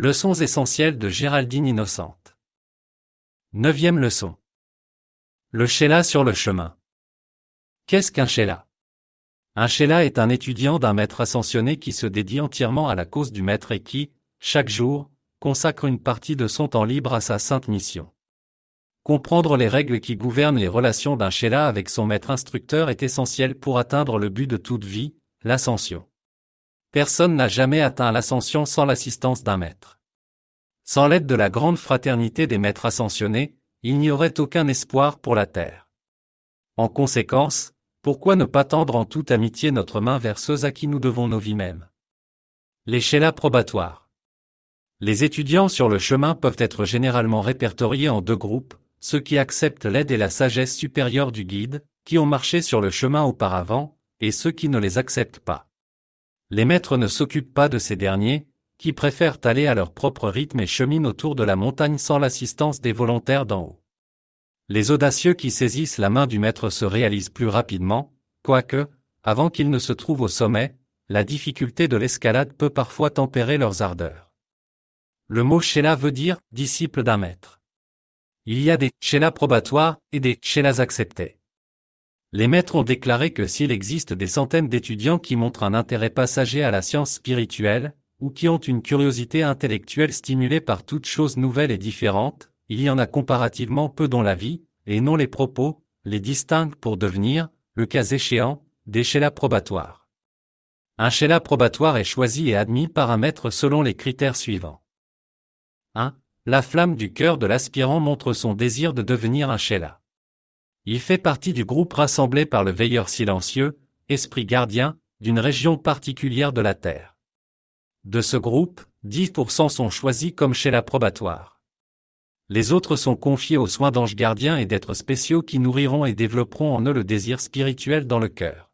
Leçons essentielles de Géraldine Innocente. Neuvième leçon. Le Sheila sur le chemin. Qu'est-ce qu'un Sheila? Un Sheila est un étudiant d'un maître ascensionné qui se dédie entièrement à la cause du maître et qui, chaque jour, consacre une partie de son temps libre à sa sainte mission. Comprendre les règles qui gouvernent les relations d'un Sheila avec son maître instructeur est essentiel pour atteindre le but de toute vie, l'ascension. Personne n'a jamais atteint l'ascension sans l'assistance d'un maître. Sans l'aide de la grande fraternité des maîtres ascensionnés, il n'y aurait aucun espoir pour la terre. En conséquence, pourquoi ne pas tendre en toute amitié notre main vers ceux à qui nous devons nos vies mêmes? Les Sheila probatoires. Les étudiants sur le chemin peuvent être généralement répertoriés en deux groupes, ceux qui acceptent l'aide et la sagesse supérieure du guide, qui ont marché sur le chemin auparavant, et ceux qui ne les acceptent pas. Les maîtres ne s'occupent pas de ces derniers, qui préfèrent aller à leur propre rythme et cheminent autour de la montagne sans l'assistance des volontaires d'en haut. Les audacieux qui saisissent la main du maître se réalisent plus rapidement, quoique, avant qu'ils ne se trouvent au sommet, la difficulté de l'escalade peut parfois tempérer leurs ardeurs. Le mot Sheila veut dire disciple d'un maître. Il y a des Sheila probatoires et des Sheilas acceptés. Les maîtres ont déclaré que s'il existe des centaines d'étudiants qui montrent un intérêt passager à la science spirituelle, ou qui ont une curiosité intellectuelle stimulée par toutes choses nouvelles et différentes, il y en a comparativement peu dont la vie, et non les propos, les distinguent pour devenir, le cas échéant, des chélas probatoires. Un chéla probatoire est choisi et admis par un maître selon les critères suivants. 1. La flamme du cœur de l'aspirant montre son désir de devenir un chéla. Il fait partie du groupe rassemblé par le veilleur silencieux, esprit gardien, d'une région particulière de la Terre. De ce groupe, 10% sont choisis comme chez l'approbatoire. Les autres sont confiés aux soins d'anges gardiens et d'êtres spéciaux qui nourriront et développeront en eux le désir spirituel dans le cœur.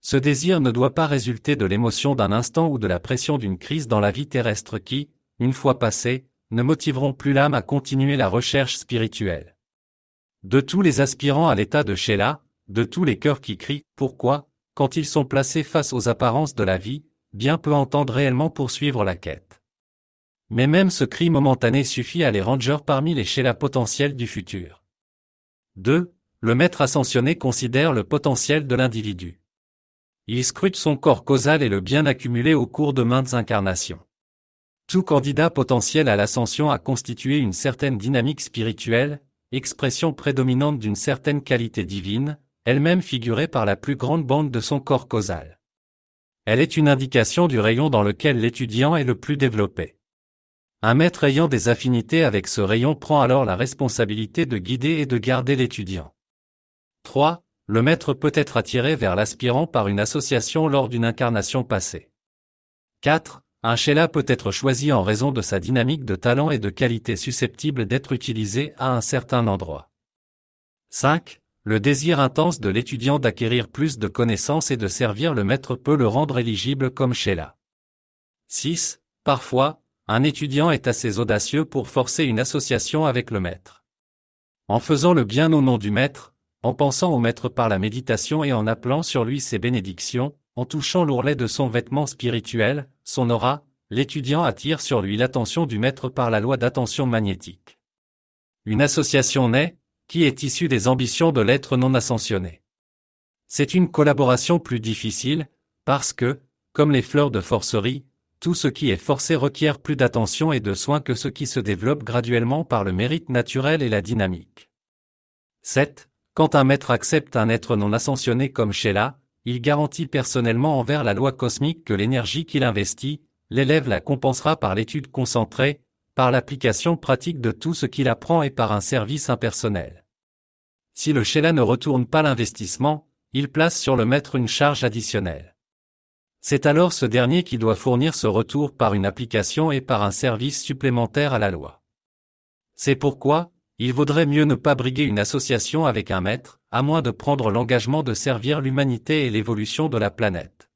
Ce désir ne doit pas résulter de l'émotion d'un instant ou de la pression d'une crise dans la vie terrestre qui, une fois passée, ne motiveront plus l'âme à continuer la recherche spirituelle. De tous les aspirants à l'état de Sheila, de tous les cœurs qui crient Pourquoi quand ils sont placés face aux apparences de la vie, bien peu entendent réellement poursuivre la quête. Mais même ce cri momentané suffit à les rangers parmi les Sheila potentiels du futur. 2. Le maître ascensionné considère le potentiel de l'individu. Il scrute son corps causal et le bien accumulé au cours de maintes incarnations. Tout candidat potentiel à l'ascension a constitué une certaine dynamique spirituelle, expression prédominante d'une certaine qualité divine, elle-même figurée par la plus grande bande de son corps causal. Elle est une indication du rayon dans lequel l'étudiant est le plus développé. Un maître ayant des affinités avec ce rayon prend alors la responsabilité de guider et de garder l'étudiant. 3. Le maître peut être attiré vers l'aspirant par une association lors d'une incarnation passée. 4. Un Sheila peut être choisi en raison de sa dynamique de talent et de qualité susceptible d'être utilisé à un certain endroit. 5. Le désir intense de l'étudiant d'acquérir plus de connaissances et de servir le maître peut le rendre éligible comme Sheila. 6. Parfois, un étudiant est assez audacieux pour forcer une association avec le maître. En faisant le bien au nom du maître, en pensant au maître par la méditation et en appelant sur lui ses bénédictions, en touchant l'ourlet de son vêtement spirituel, son aura, l'étudiant attire sur lui l'attention du maître par la loi d'attention magnétique. Une association naît, qui est issue des ambitions de l'être non ascensionné. C'est une collaboration plus difficile, parce que, comme les fleurs de forcerie, tout ce qui est forcé requiert plus d'attention et de soins que ce qui se développe graduellement par le mérite naturel et la dynamique. 7. Quand un maître accepte un être non ascensionné comme Sheila, il garantit personnellement envers la loi cosmique que l'énergie qu'il investit, l'élève la compensera par l'étude concentrée, par l'application pratique de tout ce qu'il apprend et par un service impersonnel. Si le Sheila ne retourne pas l'investissement, il place sur le maître une charge additionnelle. C'est alors ce dernier qui doit fournir ce retour par une application et par un service supplémentaire à la loi. C'est pourquoi, il vaudrait mieux ne pas briguer une association avec un maître, à moins de prendre l'engagement de servir l'humanité et l'évolution de la planète.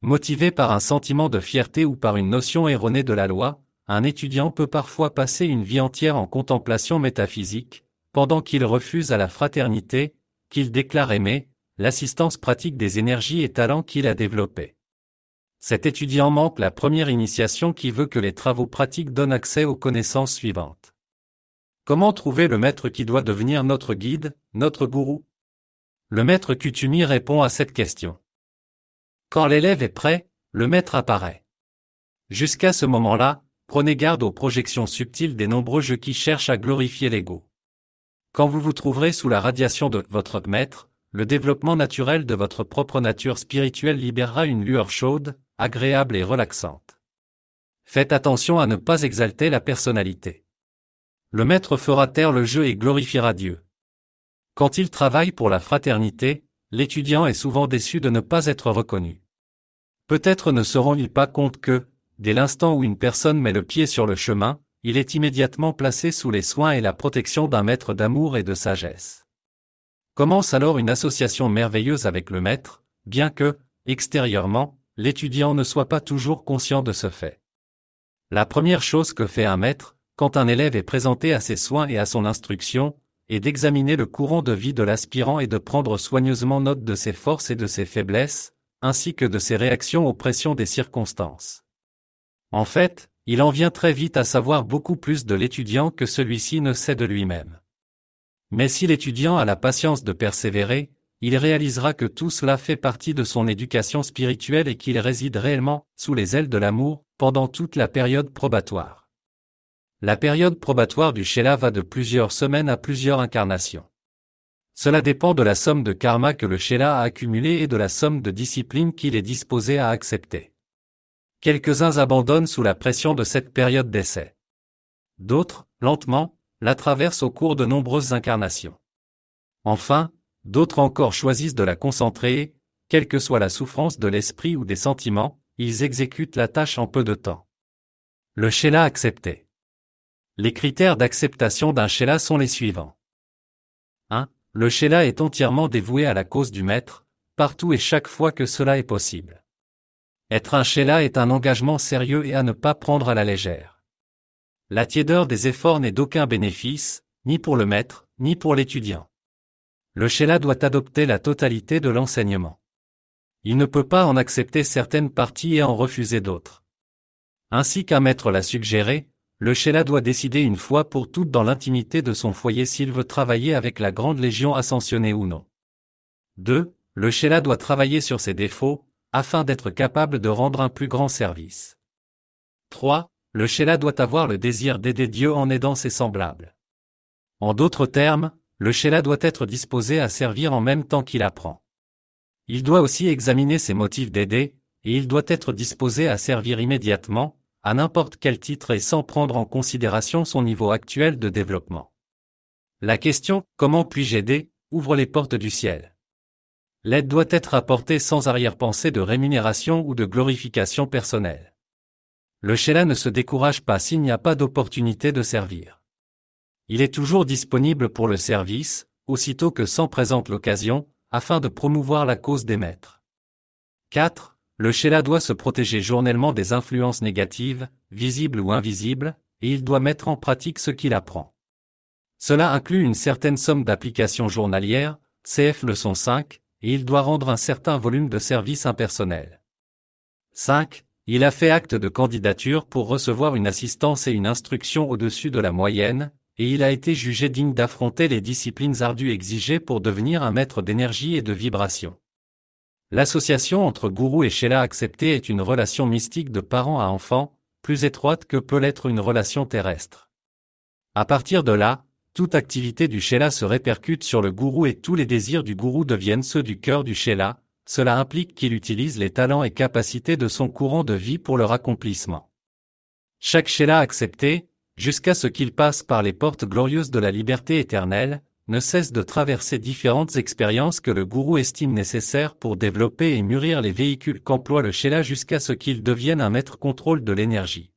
Motivé par un sentiment de fierté ou par une notion erronée de la loi, un étudiant peut parfois passer une vie entière en contemplation métaphysique, pendant qu'il refuse à la fraternité, qu'il déclare aimer, l'assistance pratique des énergies et talents qu'il a développés. cet étudiant manque la première initiation qui veut que les travaux pratiques donnent accès aux connaissances suivantes. Comment trouver le maître qui doit devenir notre guide, notre gourou? Le maître Kutumi répond à cette question. Quand l'élève est prêt, le maître apparaît. Jusqu'à ce moment-là, prenez garde aux projections subtiles des nombreux jeux qui cherchent à glorifier l'ego. Quand vous vous trouverez sous la radiation de votre maître, le développement naturel de votre propre nature spirituelle libérera une lueur chaude, agréable et relaxante. Faites attention à ne pas exalter la personnalité. Le maître fera taire le jeu et glorifiera Dieu. Quand il travaille pour la fraternité, l'étudiant est souvent déçu de ne pas être reconnu. Peut-être ne se rend-il pas compte que, dès l'instant où une personne met le pied sur le chemin, il est immédiatement placé sous les soins et la protection d'un maître d'amour et de sagesse. Commence alors une association merveilleuse avec le maître, bien que, extérieurement, l'étudiant ne soit pas toujours conscient de ce fait. La première chose que fait un maître, quand un élève est présenté à ses soins et à son instruction, est d'examiner le courant de vie de l'aspirant et de prendre soigneusement note de ses forces et de ses faiblesses, ainsi que de ses réactions aux pressions des circonstances. En fait, il en vient très vite à savoir beaucoup plus de l'étudiant que celui-ci ne sait de lui-même. Mais si l'étudiant a la patience de persévérer, il réalisera que tout cela fait partie de son éducation spirituelle et qu'il réside réellement, sous les ailes de l'amour, pendant toute la période probatoire. La période probatoire du Sheila va de plusieurs semaines à plusieurs incarnations. Cela dépend de la somme de karma que le Sheila a accumulé et de la somme de discipline qu'il est disposé à accepter. Quelques-uns abandonnent sous la pression de cette période d'essai. D'autres, lentement, la traversent au cours de nombreuses incarnations. Enfin, d'autres encore choisissent de la concentrer quelle que soit la souffrance de l'esprit ou des sentiments, ils exécutent la tâche en peu de temps. Le Sheila accepté. Les critères d'acceptation d'un Sheila sont les suivants. 1 le Sheila est entièrement dévoué à la cause du maître, partout et chaque fois que cela est possible. Être un Sheila est un engagement sérieux et à ne pas prendre à la légère. La tiédeur des efforts n'est d'aucun bénéfice, ni pour le maître, ni pour l'étudiant. Le Sheila doit adopter la totalité de l'enseignement. Il ne peut pas en accepter certaines parties et en refuser d'autres. Ainsi qu'un maître l'a suggéré, le Sheila doit décider une fois pour toutes dans l'intimité de son foyer s'il veut travailler avec la grande légion ascensionnée ou non. 2. Le Sheila doit travailler sur ses défauts, afin d'être capable de rendre un plus grand service. 3. Le Sheila doit avoir le désir d'aider Dieu en aidant ses semblables. En d'autres termes, le Sheila doit être disposé à servir en même temps qu'il apprend. Il doit aussi examiner ses motifs d'aider, et il doit être disposé à servir immédiatement, à n'importe quel titre et sans prendre en considération son niveau actuel de développement. La question Comment puis-je aider ouvre les portes du ciel. L'aide doit être apportée sans arrière-pensée de rémunération ou de glorification personnelle. Le Sheila ne se décourage pas s'il n'y a pas d'opportunité de servir. Il est toujours disponible pour le service, aussitôt que s'en présente l'occasion, afin de promouvoir la cause des maîtres. 4 le Sheila doit se protéger journellement des influences négatives, visibles ou invisibles, et il doit mettre en pratique ce qu'il apprend. Cela inclut une certaine somme d'applications journalières, CF leçon 5, et il doit rendre un certain volume de services impersonnels. 5. Il a fait acte de candidature pour recevoir une assistance et une instruction au-dessus de la moyenne, et il a été jugé digne d'affronter les disciplines ardues exigées pour devenir un maître d'énergie et de vibration. L'association entre gourou et Sheila accepté est une relation mystique de parent à enfant, plus étroite que peut l'être une relation terrestre. À partir de là, toute activité du Sheila se répercute sur le gourou et tous les désirs du gourou deviennent ceux du cœur du Sheila, cela implique qu'il utilise les talents et capacités de son courant de vie pour leur accomplissement. Chaque Sheila accepté, jusqu'à ce qu'il passe par les portes glorieuses de la liberté éternelle, ne cesse de traverser différentes expériences que le gourou estime nécessaires pour développer et mûrir les véhicules qu'emploie le Sheila jusqu'à ce qu'il devienne un maître contrôle de l'énergie.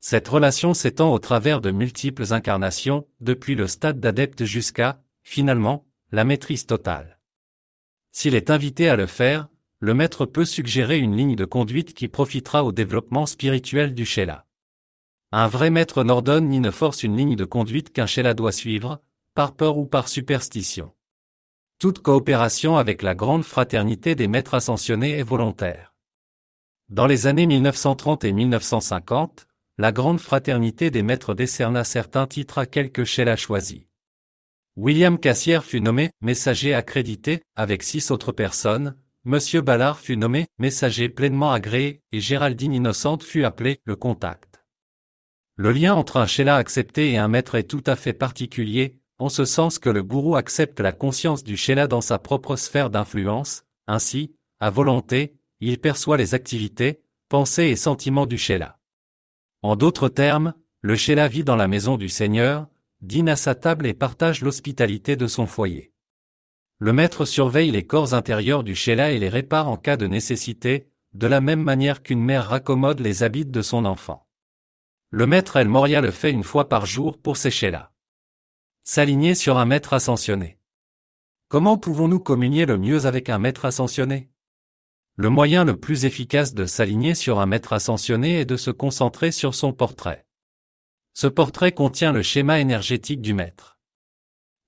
Cette relation s'étend au travers de multiples incarnations, depuis le stade d'adepte jusqu'à, finalement, la maîtrise totale. S'il est invité à le faire, le maître peut suggérer une ligne de conduite qui profitera au développement spirituel du Sheila. Un vrai maître n'ordonne ni ne force une ligne de conduite qu'un Sheila doit suivre, par peur ou par superstition. Toute coopération avec la grande fraternité des maîtres ascensionnés est volontaire. Dans les années 1930 et 1950, la grande fraternité des maîtres décerna certains titres à quelques Sheila choisis. William Cassière fut nommé messager accrédité avec six autres personnes, Monsieur Ballard fut nommé messager pleinement agréé et Géraldine Innocente fut appelée le contact. Le lien entre un Sheila accepté et un maître est tout à fait particulier, en ce sens que le gourou accepte la conscience du Sheila dans sa propre sphère d'influence, ainsi, à volonté, il perçoit les activités, pensées et sentiments du Sheila. En d'autres termes, le Sheila vit dans la maison du Seigneur, dîne à sa table et partage l'hospitalité de son foyer. Le maître surveille les corps intérieurs du Sheila et les répare en cas de nécessité, de la même manière qu'une mère raccommode les habits de son enfant. Le maître El Moria le fait une fois par jour pour ses Sheila. S'aligner sur un maître ascensionné. Comment pouvons-nous communier le mieux avec un maître ascensionné? Le moyen le plus efficace de s'aligner sur un maître ascensionné est de se concentrer sur son portrait. Ce portrait contient le schéma énergétique du maître.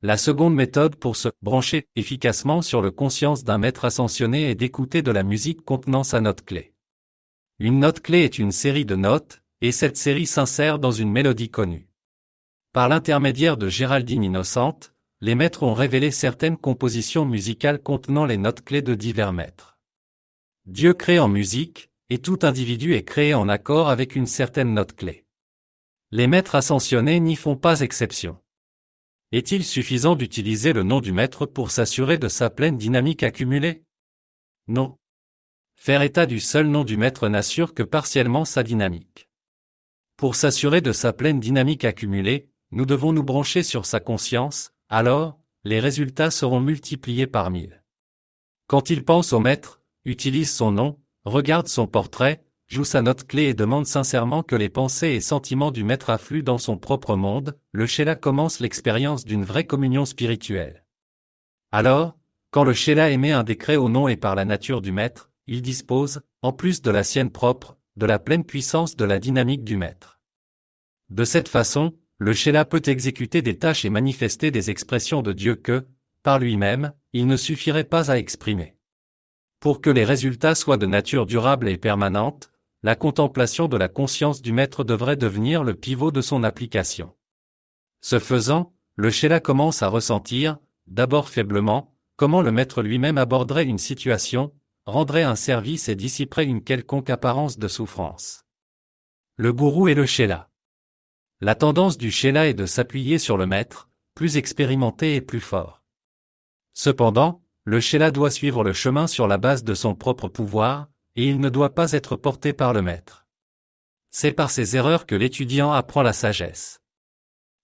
La seconde méthode pour se brancher efficacement sur le conscience d'un maître ascensionné est d'écouter de la musique contenant sa note clé. Une note clé est une série de notes, et cette série s'insère dans une mélodie connue. Par l'intermédiaire de Géraldine Innocente, les maîtres ont révélé certaines compositions musicales contenant les notes clés de divers maîtres. Dieu crée en musique, et tout individu est créé en accord avec une certaine note clé. Les maîtres ascensionnés n'y font pas exception. Est-il suffisant d'utiliser le nom du maître pour s'assurer de sa pleine dynamique accumulée? Non. Faire état du seul nom du maître n'assure que partiellement sa dynamique. Pour s'assurer de sa pleine dynamique accumulée, nous devons nous brancher sur sa conscience, alors, les résultats seront multipliés par mille. Quand il pense au maître, utilise son nom, regarde son portrait, joue sa note clé et demande sincèrement que les pensées et sentiments du maître affluent dans son propre monde, le Sheila commence l'expérience d'une vraie communion spirituelle. Alors, quand le Sheila émet un décret au nom et par la nature du maître, il dispose, en plus de la sienne propre, de la pleine puissance de la dynamique du maître. De cette façon, le Sheila peut exécuter des tâches et manifester des expressions de Dieu que, par lui-même, il ne suffirait pas à exprimer. Pour que les résultats soient de nature durable et permanente, la contemplation de la conscience du maître devrait devenir le pivot de son application. Ce faisant, le Sheila commence à ressentir, d'abord faiblement, comment le maître lui-même aborderait une situation, rendrait un service et dissiperait une quelconque apparence de souffrance. Le gourou et le Sheila. La tendance du Sheila est de s'appuyer sur le maître, plus expérimenté et plus fort. Cependant, le Sheila doit suivre le chemin sur la base de son propre pouvoir, et il ne doit pas être porté par le maître. C'est par ses erreurs que l'étudiant apprend la sagesse.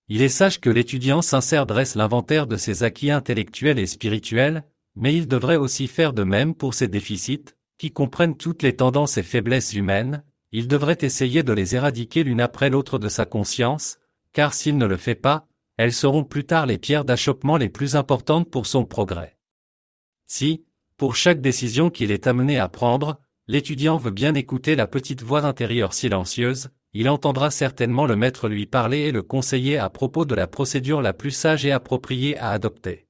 Il est sage que l'étudiant sincère dresse l'inventaire de ses acquis intellectuels et spirituels, mais il devrait aussi faire de même pour ses déficits, qui comprennent toutes les tendances et faiblesses humaines, il devrait essayer de les éradiquer l'une après l'autre de sa conscience, car s'il ne le fait pas, elles seront plus tard les pierres d'achoppement les plus importantes pour son progrès. Si, pour chaque décision qu'il est amené à prendre, l'étudiant veut bien écouter la petite voix intérieure silencieuse, il entendra certainement le maître lui parler et le conseiller à propos de la procédure la plus sage et appropriée à adopter.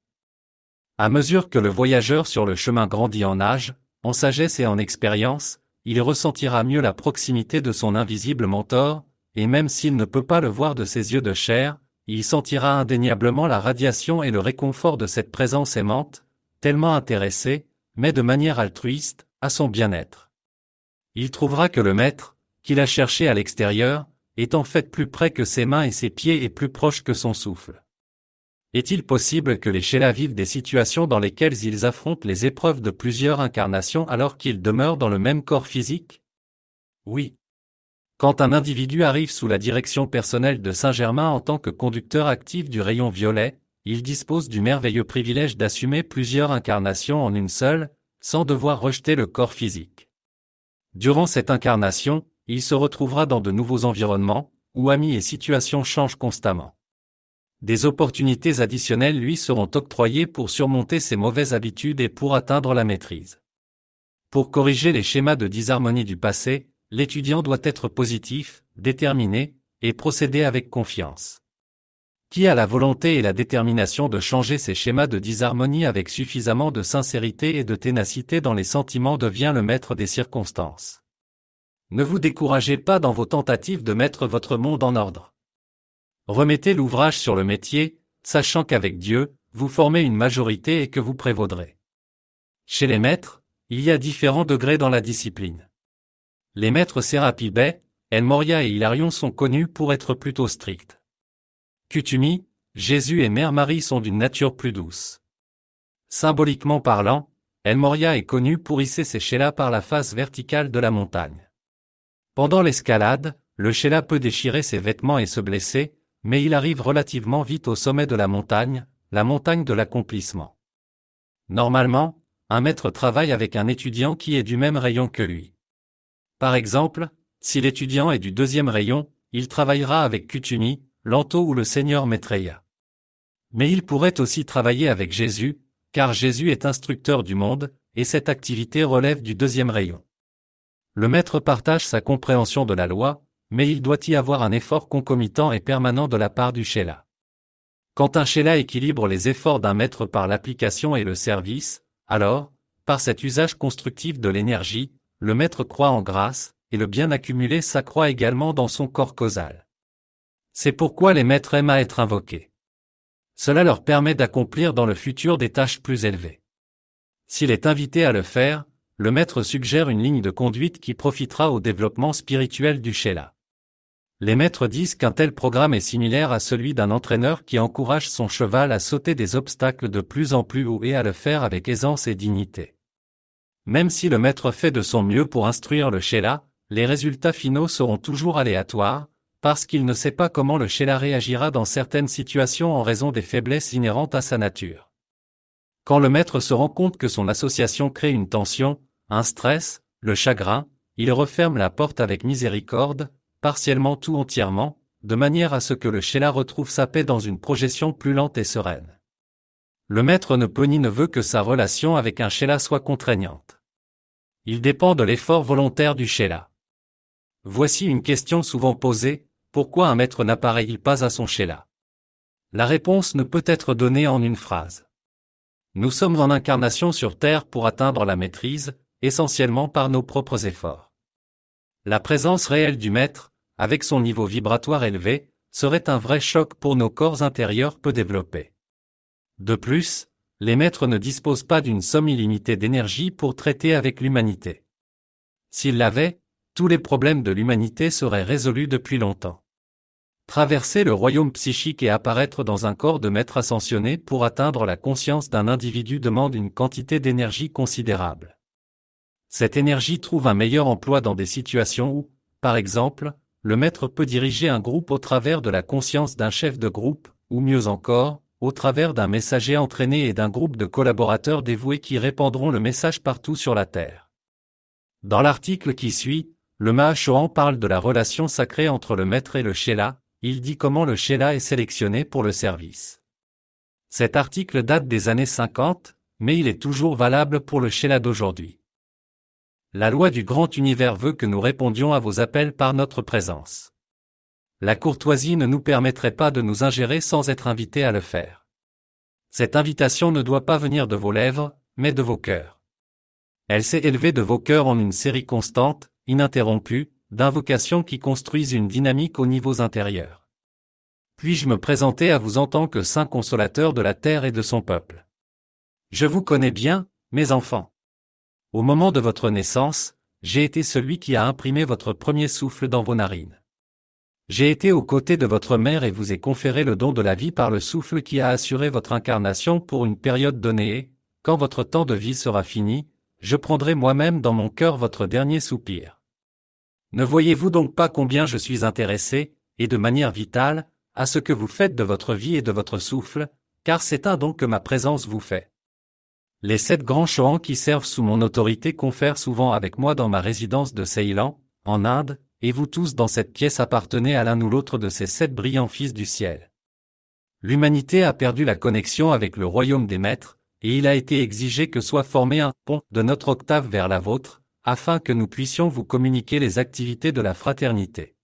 À mesure que le voyageur sur le chemin grandit en âge, en sagesse et en expérience, il ressentira mieux la proximité de son invisible mentor, et même s'il ne peut pas le voir de ses yeux de chair, il sentira indéniablement la radiation et le réconfort de cette présence aimante, tellement intéressé, mais de manière altruiste, à son bien-être. Il trouvera que le maître, qu'il a cherché à l'extérieur, est en fait plus près que ses mains et ses pieds et plus proche que son souffle. Est-il possible que les Sheila vivent des situations dans lesquelles ils affrontent les épreuves de plusieurs incarnations alors qu'ils demeurent dans le même corps physique? Oui. Quand un individu arrive sous la direction personnelle de Saint-Germain en tant que conducteur actif du rayon violet, il dispose du merveilleux privilège d'assumer plusieurs incarnations en une seule, sans devoir rejeter le corps physique. Durant cette incarnation, il se retrouvera dans de nouveaux environnements, où amis et situations changent constamment. Des opportunités additionnelles lui seront octroyées pour surmonter ses mauvaises habitudes et pour atteindre la maîtrise. Pour corriger les schémas de disharmonie du passé, l'étudiant doit être positif, déterminé, et procéder avec confiance. Qui a la volonté et la détermination de changer ces schémas de disharmonie avec suffisamment de sincérité et de ténacité dans les sentiments devient le maître des circonstances? Ne vous découragez pas dans vos tentatives de mettre votre monde en ordre. Remettez l'ouvrage sur le métier, sachant qu'avec Dieu, vous formez une majorité et que vous prévaudrez. Chez les maîtres, il y a différents degrés dans la discipline. Les maîtres Serapi Bay, El Moria et Hilarion sont connus pour être plutôt stricts. Kutumi, Jésus et Mère Marie sont d'une nature plus douce. Symboliquement parlant, El Moria est connu pour hisser ses chélas par la face verticale de la montagne. Pendant l'escalade, le chéla peut déchirer ses vêtements et se blesser, mais il arrive relativement vite au sommet de la montagne, la montagne de l'accomplissement. Normalement, un maître travaille avec un étudiant qui est du même rayon que lui. Par exemple, si l'étudiant est du deuxième rayon, il travaillera avec Kutumi, Lanto ou le Seigneur Maitreya. Mais il pourrait aussi travailler avec Jésus, car Jésus est instructeur du monde, et cette activité relève du deuxième rayon. Le maître partage sa compréhension de la loi, mais il doit y avoir un effort concomitant et permanent de la part du Sheila. Quand un Sheila équilibre les efforts d'un maître par l'application et le service, alors, par cet usage constructif de l'énergie, le maître croit en grâce, et le bien accumulé s'accroît également dans son corps causal. C'est pourquoi les maîtres aiment à être invoqués. Cela leur permet d'accomplir dans le futur des tâches plus élevées. S'il est invité à le faire, le maître suggère une ligne de conduite qui profitera au développement spirituel du Sheila. Les maîtres disent qu'un tel programme est similaire à celui d'un entraîneur qui encourage son cheval à sauter des obstacles de plus en plus haut et à le faire avec aisance et dignité. Même si le maître fait de son mieux pour instruire le Sheila, les résultats finaux seront toujours aléatoires, parce qu'il ne sait pas comment le Sheila réagira dans certaines situations en raison des faiblesses inhérentes à sa nature. Quand le maître se rend compte que son association crée une tension, un stress, le chagrin, il referme la porte avec miséricorde, partiellement tout entièrement, de manière à ce que le Sheila retrouve sa paix dans une projection plus lente et sereine. Le maître ne peut ni ne veut que sa relation avec un Sheila soit contraignante. Il dépend de l'effort volontaire du Sheila. Voici une question souvent posée, pourquoi un maître n'apparaît-il pas à son Sheila? La réponse ne peut être donnée en une phrase. Nous sommes en incarnation sur Terre pour atteindre la maîtrise, essentiellement par nos propres efforts. La présence réelle du maître, avec son niveau vibratoire élevé, serait un vrai choc pour nos corps intérieurs peu développés. De plus, les maîtres ne disposent pas d'une somme illimitée d'énergie pour traiter avec l'humanité. S'ils l'avaient, tous les problèmes de l'humanité seraient résolus depuis longtemps. Traverser le royaume psychique et apparaître dans un corps de maître ascensionné pour atteindre la conscience d'un individu demande une quantité d'énergie considérable. Cette énergie trouve un meilleur emploi dans des situations où, par exemple, le maître peut diriger un groupe au travers de la conscience d'un chef de groupe, ou mieux encore, au travers d'un messager entraîné et d'un groupe de collaborateurs dévoués qui répandront le message partout sur la Terre. Dans l'article qui suit, le Mahachohan parle de la relation sacrée entre le maître et le Sheila, il dit comment le Sheila est sélectionné pour le service. Cet article date des années 50, mais il est toujours valable pour le Sheila d'aujourd'hui. La loi du grand univers veut que nous répondions à vos appels par notre présence. La courtoisie ne nous permettrait pas de nous ingérer sans être invités à le faire. Cette invitation ne doit pas venir de vos lèvres, mais de vos cœurs. Elle s'est élevée de vos cœurs en une série constante, ininterrompue, d'invocations qui construisent une dynamique aux niveaux intérieurs. Puis-je me présenter à vous en tant que saint consolateur de la terre et de son peuple? Je vous connais bien, mes enfants. Au moment de votre naissance, j'ai été celui qui a imprimé votre premier souffle dans vos narines. J'ai été aux côtés de votre mère et vous ai conféré le don de la vie par le souffle qui a assuré votre incarnation pour une période donnée et, quand votre temps de vie sera fini, je prendrai moi-même dans mon cœur votre dernier soupir. Ne voyez-vous donc pas combien je suis intéressé, et de manière vitale, à ce que vous faites de votre vie et de votre souffle, car c'est un don que ma présence vous fait. Les sept grands Chohans qui servent sous mon autorité confèrent souvent avec moi dans ma résidence de Ceylan, en Inde, et vous tous dans cette pièce appartenez à l'un ou l'autre de ces sept brillants fils du ciel. L'humanité a perdu la connexion avec le royaume des maîtres, et il a été exigé que soit formé un pont de notre octave vers la vôtre, afin que nous puissions vous communiquer les activités de la fraternité.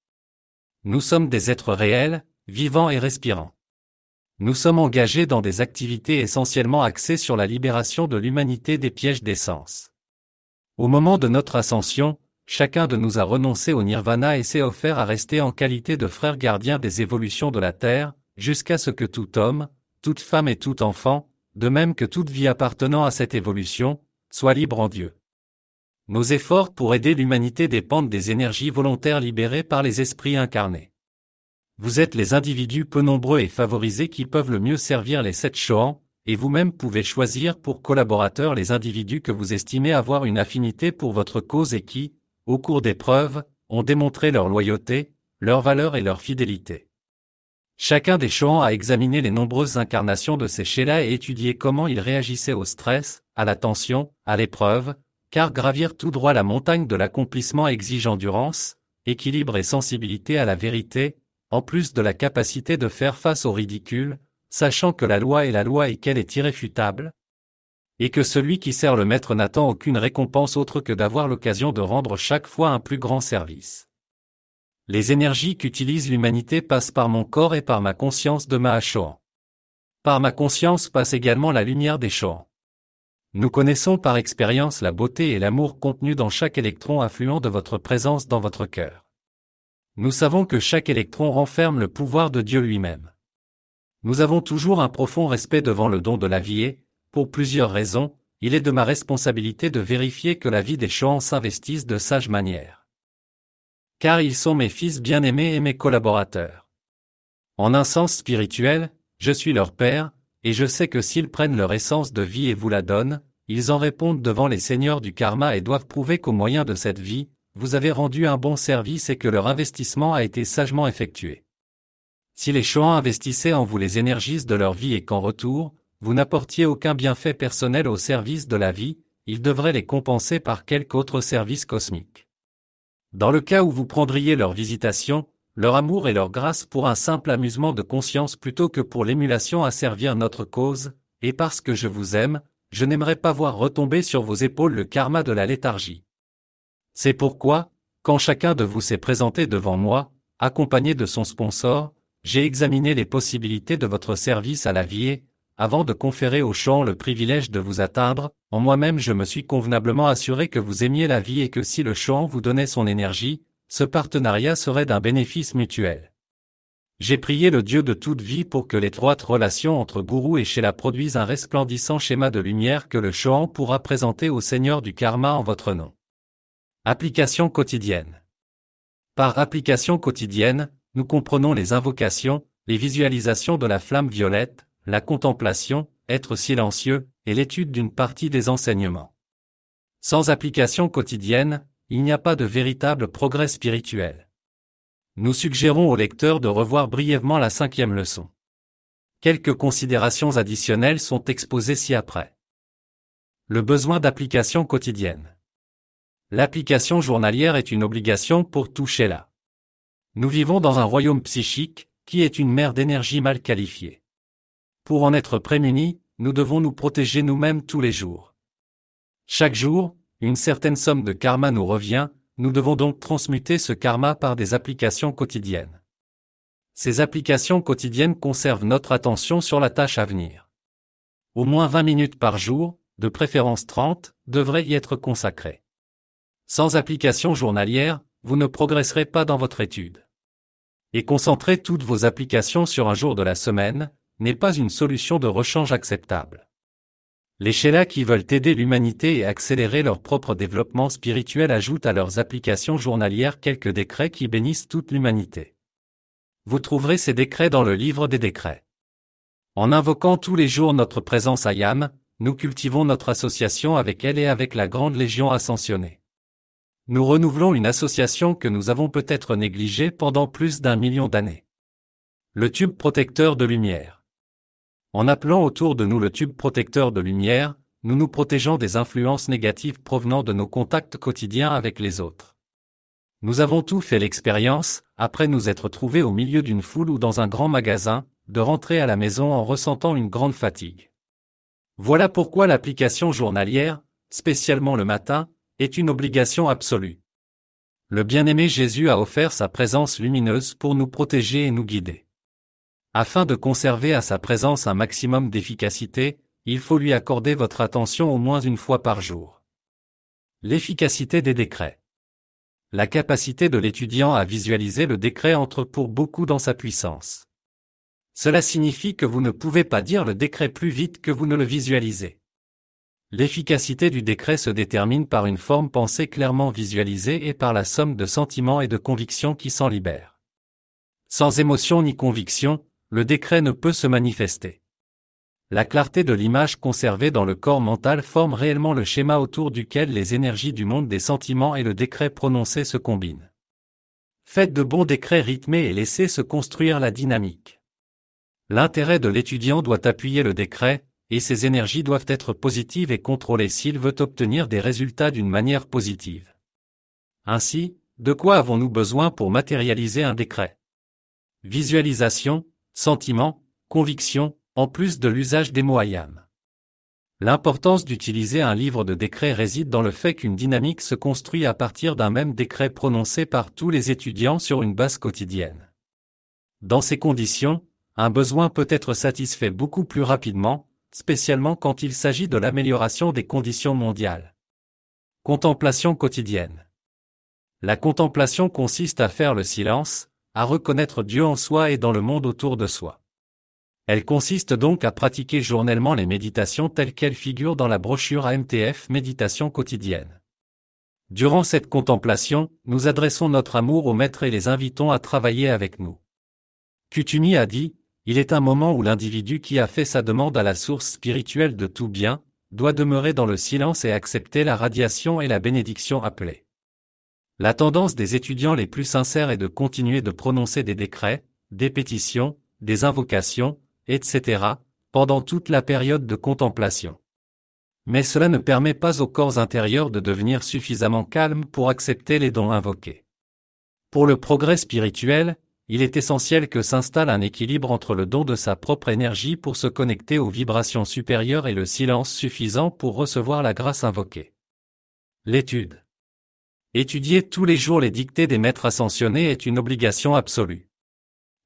Nous sommes des êtres réels, vivants et respirants nous sommes engagés dans des activités essentiellement axées sur la libération de l'humanité des pièges d'essence. Au moment de notre ascension, chacun de nous a renoncé au nirvana et s'est offert à rester en qualité de frère gardien des évolutions de la Terre, jusqu'à ce que tout homme, toute femme et tout enfant, de même que toute vie appartenant à cette évolution, soit libre en Dieu. Nos efforts pour aider l'humanité dépendent des énergies volontaires libérées par les esprits incarnés. Vous êtes les individus peu nombreux et favorisés qui peuvent le mieux servir les sept Shoans, et vous-même pouvez choisir pour collaborateurs les individus que vous estimez avoir une affinité pour votre cause et qui, au cours d'épreuves, ont démontré leur loyauté, leur valeur et leur fidélité. Chacun des Shoans a examiné les nombreuses incarnations de ces Sheila et étudié comment ils réagissaient au stress, à la tension, à l'épreuve, car gravir tout droit la montagne de l'accomplissement exige endurance, équilibre et sensibilité à la vérité, en plus de la capacité de faire face au ridicule, sachant que la loi est la loi et qu'elle est irréfutable, et que celui qui sert le maître n'attend aucune récompense autre que d'avoir l'occasion de rendre chaque fois un plus grand service. Les énergies qu'utilise l'humanité passent par mon corps et par ma conscience de Mahachohan. Par ma conscience passe également la lumière des Chohan. Nous connaissons par expérience la beauté et l'amour contenus dans chaque électron affluent de votre présence dans votre cœur. Nous savons que chaque électron renferme le pouvoir de Dieu lui-même. Nous avons toujours un profond respect devant le don de la vie et, pour plusieurs raisons, il est de ma responsabilité de vérifier que la vie des Chohans s'investisse de sage manière. Car ils sont mes fils bien-aimés et mes collaborateurs. En un sens spirituel, je suis leur père, et je sais que s'ils prennent leur essence de vie et vous la donnent, ils en répondent devant les seigneurs du karma et doivent prouver qu'au moyen de cette vie, vous avez rendu un bon service et que leur investissement a été sagement effectué. Si les Chohans investissaient en vous les énergies de leur vie et qu'en retour, vous n'apportiez aucun bienfait personnel au service de la vie, ils devraient les compenser par quelque autre service cosmique. Dans le cas où vous prendriez leur visitation, leur amour et leur grâce pour un simple amusement de conscience plutôt que pour l'émulation à servir notre cause, et parce que je vous aime, je n'aimerais pas voir retomber sur vos épaules le karma de la léthargie. C'est pourquoi, quand chacun de vous s'est présenté devant moi, accompagné de son sponsor, j'ai examiné les possibilités de votre service à la vie et, avant de conférer au champ le privilège de vous atteindre, en moi-même je me suis convenablement assuré que vous aimiez la vie et que si le champ vous donnait son énergie, ce partenariat serait d'un bénéfice mutuel. J'ai prié le Dieu de toute vie pour que l'étroite relation entre Gourou et Sheila produise un resplendissant schéma de lumière que le Shohan pourra présenter au Seigneur du Karma en votre nom. Application quotidienne. Par application quotidienne, nous comprenons les invocations, les visualisations de la flamme violette, la contemplation, être silencieux, et l'étude d'une partie des enseignements. Sans application quotidienne, il n'y a pas de véritable progrès spirituel. Nous suggérons au lecteur de revoir brièvement la cinquième leçon. Quelques considérations additionnelles sont exposées ci-après. Le besoin d'application quotidienne. L'application journalière est une obligation pour toucher là. Nous vivons dans un royaume psychique, qui est une mer d'énergie mal qualifiée. Pour en être prémunis, nous devons nous protéger nous-mêmes tous les jours. Chaque jour, une certaine somme de karma nous revient, nous devons donc transmuter ce karma par des applications quotidiennes. Ces applications quotidiennes conservent notre attention sur la tâche à venir. Au moins 20 minutes par jour, de préférence 30, devraient y être consacrées. Sans application journalière, vous ne progresserez pas dans votre étude. Et concentrer toutes vos applications sur un jour de la semaine, n'est pas une solution de rechange acceptable. Les Sheila qui veulent aider l'humanité et accélérer leur propre développement spirituel ajoutent à leurs applications journalières quelques décrets qui bénissent toute l'humanité. Vous trouverez ces décrets dans le livre des décrets. En invoquant tous les jours notre présence à Yam, nous cultivons notre association avec elle et avec la grande légion ascensionnée. Nous renouvelons une association que nous avons peut-être négligée pendant plus d'un million d'années. Le tube protecteur de lumière. En appelant autour de nous le tube protecteur de lumière, nous nous protégeons des influences négatives provenant de nos contacts quotidiens avec les autres. Nous avons tout fait l'expérience, après nous être trouvés au milieu d'une foule ou dans un grand magasin, de rentrer à la maison en ressentant une grande fatigue. Voilà pourquoi l'application journalière, spécialement le matin, est une obligation absolue. Le bien-aimé Jésus a offert sa présence lumineuse pour nous protéger et nous guider. Afin de conserver à sa présence un maximum d'efficacité, il faut lui accorder votre attention au moins une fois par jour. L'efficacité des décrets. La capacité de l'étudiant à visualiser le décret entre pour beaucoup dans sa puissance. Cela signifie que vous ne pouvez pas dire le décret plus vite que vous ne le visualisez. L'efficacité du décret se détermine par une forme pensée clairement visualisée et par la somme de sentiments et de convictions qui s'en libèrent. Sans émotion ni conviction, le décret ne peut se manifester. La clarté de l'image conservée dans le corps mental forme réellement le schéma autour duquel les énergies du monde des sentiments et le décret prononcé se combinent. Faites de bons décrets rythmés et laissez se construire la dynamique. L'intérêt de l'étudiant doit appuyer le décret, et ses énergies doivent être positives et contrôlées s'il veut obtenir des résultats d'une manière positive. Ainsi, de quoi avons-nous besoin pour matérialiser un décret? Visualisation, sentiment, conviction, en plus de l'usage des mots ayam. L'importance d'utiliser un livre de décret réside dans le fait qu'une dynamique se construit à partir d'un même décret prononcé par tous les étudiants sur une base quotidienne. Dans ces conditions, un besoin peut être satisfait beaucoup plus rapidement, spécialement quand il s'agit de l'amélioration des conditions mondiales. Contemplation quotidienne. La contemplation consiste à faire le silence, à reconnaître Dieu en soi et dans le monde autour de soi. Elle consiste donc à pratiquer journellement les méditations telles qu'elles figurent dans la brochure AMTF Méditation quotidienne. Durant cette contemplation, nous adressons notre amour au Maître et les invitons à travailler avec nous. Kutumi a dit, il est un moment où l'individu qui a fait sa demande à la source spirituelle de tout bien, doit demeurer dans le silence et accepter la radiation et la bénédiction appelée. La tendance des étudiants les plus sincères est de continuer de prononcer des décrets, des pétitions, des invocations, etc., pendant toute la période de contemplation. Mais cela ne permet pas au corps intérieur de devenir suffisamment calme pour accepter les dons invoqués. Pour le progrès spirituel, il est essentiel que s'installe un équilibre entre le don de sa propre énergie pour se connecter aux vibrations supérieures et le silence suffisant pour recevoir la grâce invoquée. L'étude. Étudier tous les jours les dictées des maîtres ascensionnés est une obligation absolue.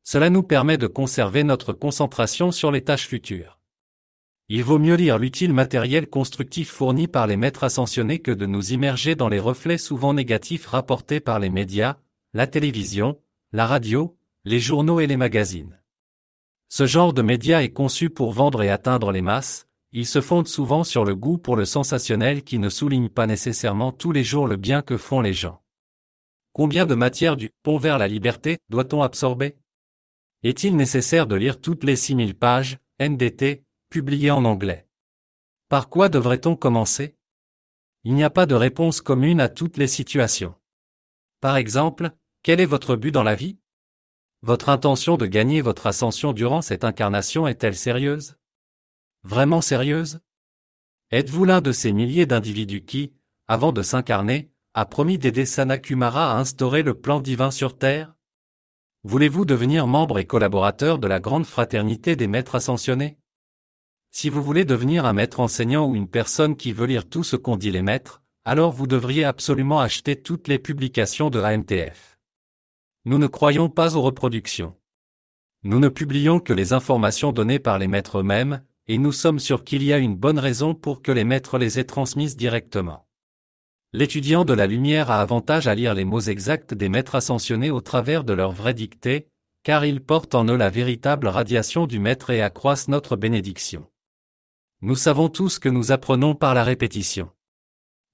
Cela nous permet de conserver notre concentration sur les tâches futures. Il vaut mieux lire l'utile matériel constructif fourni par les maîtres ascensionnés que de nous immerger dans les reflets souvent négatifs rapportés par les médias, la télévision, la radio, les journaux et les magazines. Ce genre de médias est conçu pour vendre et atteindre les masses, ils se fondent souvent sur le goût pour le sensationnel qui ne souligne pas nécessairement tous les jours le bien que font les gens. Combien de matière du pont vers la liberté doit-on absorber? Est-il nécessaire de lire toutes les 6000 pages, NDT, publiées en anglais? Par quoi devrait-on commencer? Il n'y a pas de réponse commune à toutes les situations. Par exemple, quel est votre but dans la vie? Votre intention de gagner votre ascension durant cette incarnation est-elle sérieuse? Vraiment sérieuse? Êtes-vous l'un de ces milliers d'individus qui, avant de s'incarner, a promis d'aider Sanakumara à instaurer le plan divin sur Terre? Voulez-vous devenir membre et collaborateur de la grande fraternité des maîtres ascensionnés? Si vous voulez devenir un maître enseignant ou une personne qui veut lire tout ce qu'ont dit les maîtres, alors vous devriez absolument acheter toutes les publications de AMTF. Nous ne croyons pas aux reproductions. Nous ne publions que les informations données par les maîtres eux-mêmes, et nous sommes sûrs qu'il y a une bonne raison pour que les maîtres les aient transmises directement. L'étudiant de la lumière a avantage à lire les mots exacts des maîtres ascensionnés au travers de leur vraie dictée, car ils portent en eux la véritable radiation du maître et accroissent notre bénédiction. Nous savons tous que nous apprenons par la répétition.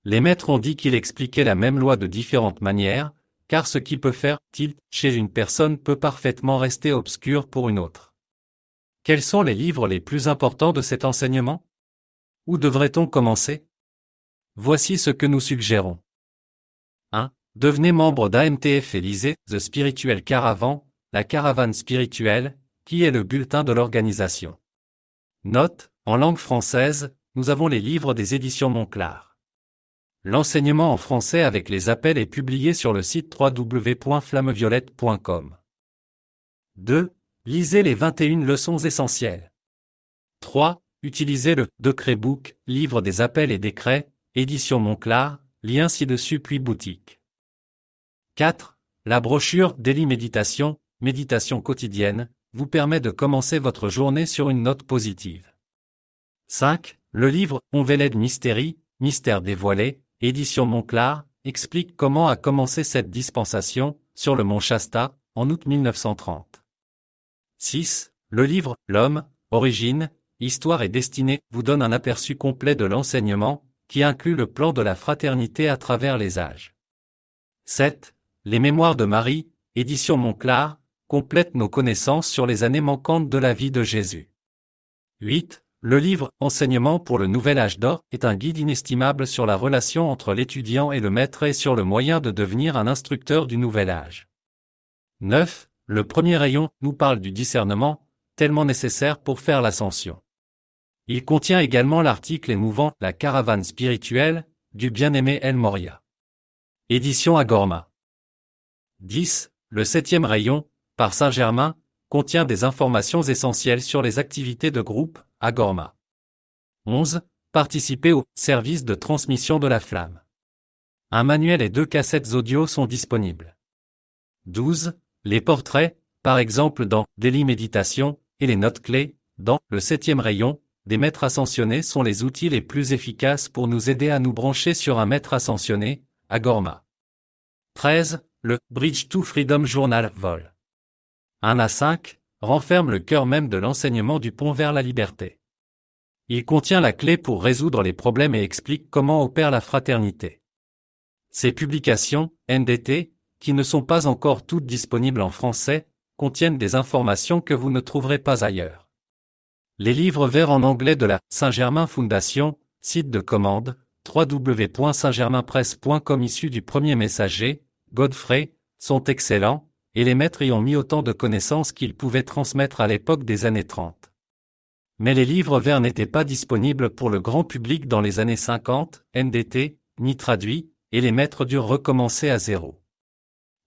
Les maîtres ont dit qu'ils expliquaient la même loi de différentes manières, car ce qui peut faire tilt chez une personne peut parfaitement rester obscur pour une autre. Quels sont les livres les plus importants de cet enseignement? Où devrait-on commencer? Voici ce que nous suggérons. 1. Devenez membre d'AMTF et lisez The Spiritual Caravan, la caravane spirituelle, qui est le bulletin de l'organisation. Note, en langue française, nous avons les livres des éditions Monclar. L'enseignement en français avec les appels est publié sur le site www.flammeviolette.com. 2. Lisez les 21 leçons essentielles. 3. Utilisez le Decret Book, livre des appels et décrets, édition Monclar, lien ci-dessus puis boutique. 4. La brochure Daily Méditation, méditation quotidienne, vous permet de commencer votre journée sur une note positive. 5. Le livre Onveled Mystérie, mystère dévoilé, Édition Monclar, explique comment a commencé cette dispensation, sur le mont Shasta, en août 1930. 6. Le livre L'homme, origine, histoire et destinée vous donne un aperçu complet de l'enseignement, qui inclut le plan de la fraternité à travers les âges. 7. Les mémoires de Marie, édition Montclar, complètent nos connaissances sur les années manquantes de la vie de Jésus. 8. Le livre Enseignement pour le nouvel âge d'or est un guide inestimable sur la relation entre l'étudiant et le maître et sur le moyen de devenir un instructeur du nouvel âge. 9. Le premier rayon nous parle du discernement, tellement nécessaire pour faire l'ascension. Il contient également l'article émouvant La caravane spirituelle du bien-aimé El Moria. Édition Agorma. 10. Le septième rayon, par Saint-Germain, contient des informations essentielles sur les activités de groupe, Agorma. 11. Participer au service de transmission de la flamme. Un manuel et deux cassettes audio sont disponibles. 12. Les portraits, par exemple dans Daily Méditation, et les notes clés, dans le septième rayon, des maîtres ascensionnés sont les outils les plus efficaces pour nous aider à nous brancher sur un maître ascensionné, Agorma. 13. Le Bridge to Freedom Journal Vol. 1 à 5 renferme le cœur même de l'enseignement du pont vers la liberté. Il contient la clé pour résoudre les problèmes et explique comment opère la fraternité. Ces publications, NDT, qui ne sont pas encore toutes disponibles en français, contiennent des informations que vous ne trouverez pas ailleurs. Les livres verts en anglais de la Saint-Germain Foundation, site de commande, www.saintgermainpresse.com issus du premier messager, Godfrey, sont excellents, et les maîtres y ont mis autant de connaissances qu'ils pouvaient transmettre à l'époque des années 30. Mais les livres verts n'étaient pas disponibles pour le grand public dans les années 50, NDT, ni traduits, et les maîtres durent recommencer à zéro.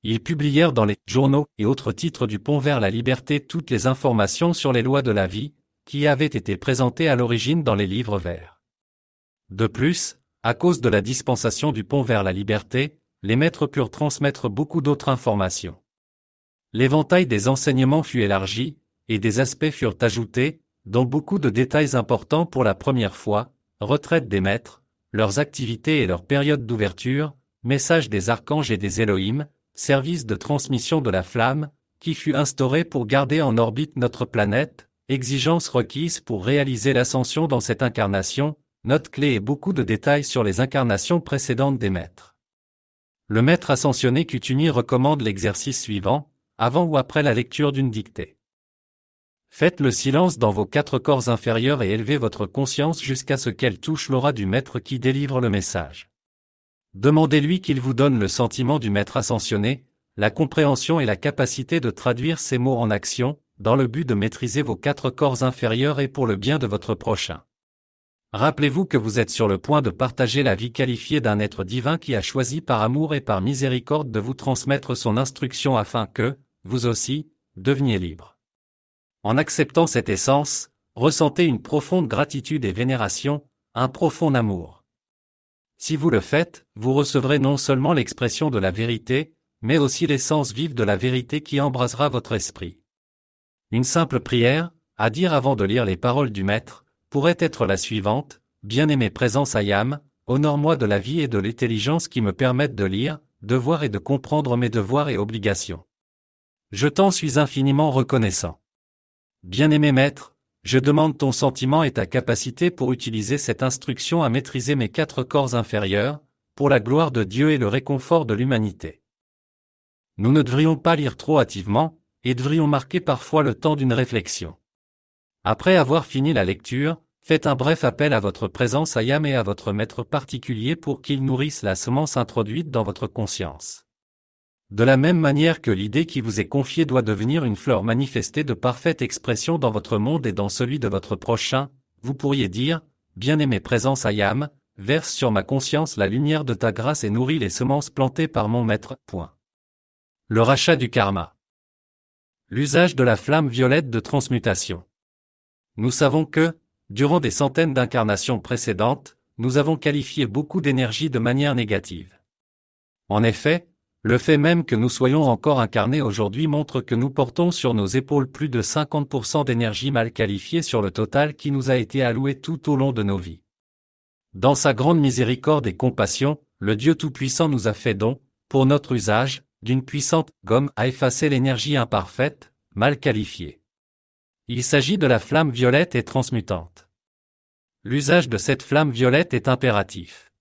Ils publièrent dans les journaux et autres titres du Pont vers la liberté toutes les informations sur les lois de la vie, qui avaient été présentées à l'origine dans les livres verts. De plus, à cause de la dispensation du Pont vers la liberté, les maîtres purent transmettre beaucoup d'autres informations. L'éventail des enseignements fut élargi, et des aspects furent ajoutés, dont beaucoup de détails importants pour la première fois, retraite des maîtres, leurs activités et leurs périodes d'ouverture, message des archanges et des Elohim, service de transmission de la flamme, qui fut instauré pour garder en orbite notre planète, exigence requise pour réaliser l'ascension dans cette incarnation, note clé et beaucoup de détails sur les incarnations précédentes des maîtres. Le maître ascensionné Kutumi recommande l'exercice suivant, avant ou après la lecture d'une dictée. Faites le silence dans vos quatre corps inférieurs et élevez votre conscience jusqu'à ce qu'elle touche l'aura du maître qui délivre le message. Demandez-lui qu'il vous donne le sentiment du maître ascensionné, la compréhension et la capacité de traduire ces mots en action, dans le but de maîtriser vos quatre corps inférieurs et pour le bien de votre prochain. Rappelez-vous que vous êtes sur le point de partager la vie qualifiée d'un être divin qui a choisi par amour et par miséricorde de vous transmettre son instruction afin que, vous aussi, deveniez libre. En acceptant cette essence, ressentez une profonde gratitude et vénération, un profond amour. Si vous le faites, vous recevrez non seulement l'expression de la vérité, mais aussi l'essence vive de la vérité qui embrasera votre esprit. Une simple prière, à dire avant de lire les paroles du Maître, pourrait être la suivante, Bien-aimé présence Ayam, honore-moi de la vie et de l'intelligence qui me permettent de lire, de voir et de comprendre mes devoirs et obligations. Je t'en suis infiniment reconnaissant. Bien-aimé maître, je demande ton sentiment et ta capacité pour utiliser cette instruction à maîtriser mes quatre corps inférieurs, pour la gloire de Dieu et le réconfort de l'humanité. Nous ne devrions pas lire trop hâtivement, et devrions marquer parfois le temps d'une réflexion. Après avoir fini la lecture, faites un bref appel à votre présence Ayam et à votre maître particulier pour qu'il nourrisse la semence introduite dans votre conscience. De la même manière que l'idée qui vous est confiée doit devenir une fleur manifestée de parfaite expression dans votre monde et dans celui de votre prochain, vous pourriez dire, Bien-aimé présence Ayam, verse sur ma conscience la lumière de ta grâce et nourris les semences plantées par mon maître. Le rachat du karma. L'usage de la flamme violette de transmutation. Nous savons que, durant des centaines d'incarnations précédentes, nous avons qualifié beaucoup d'énergie de manière négative. En effet, le fait même que nous soyons encore incarnés aujourd'hui montre que nous portons sur nos épaules plus de 50% d'énergie mal qualifiée sur le total qui nous a été alloué tout au long de nos vies. Dans sa grande miséricorde et compassion, le Dieu Tout-Puissant nous a fait don, pour notre usage, d'une puissante gomme à effacer l'énergie imparfaite, mal qualifiée. Il s'agit de la flamme violette et transmutante. L'usage de cette flamme violette est impératif.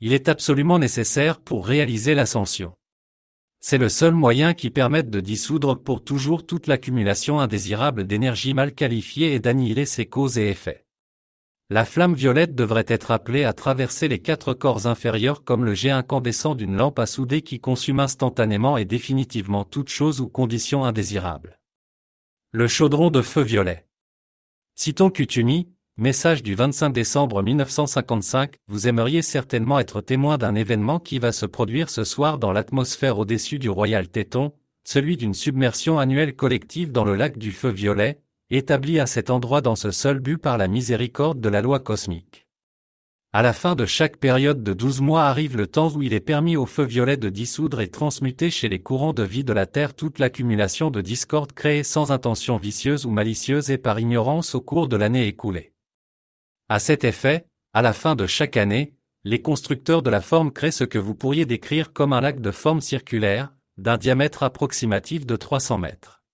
Il est absolument nécessaire pour réaliser l'ascension. C'est le seul moyen qui permette de dissoudre pour toujours toute l'accumulation indésirable d'énergie mal qualifiée et d'annihiler ses causes et effets. La flamme violette devrait être appelée à traverser les quatre corps inférieurs comme le jet incandescent d'une lampe à souder qui consume instantanément et définitivement toute chose ou condition indésirable. Le chaudron de feu violet. Citons Kutumi, message du 25 décembre 1955, vous aimeriez certainement être témoin d'un événement qui va se produire ce soir dans l'atmosphère au-dessus du Royal Téton, celui d'une submersion annuelle collective dans le lac du feu violet, établi à cet endroit dans ce seul but par la miséricorde de la loi cosmique. À la fin de chaque période de douze mois arrive le temps où il est permis au feu violet de dissoudre et transmuter chez les courants de vie de la Terre toute l'accumulation de discorde créée sans intention vicieuse ou malicieuse et par ignorance au cours de l'année écoulée. À cet effet, à la fin de chaque année, les constructeurs de la forme créent ce que vous pourriez décrire comme un lac de forme circulaire, d'un diamètre approximatif de 300 mètres.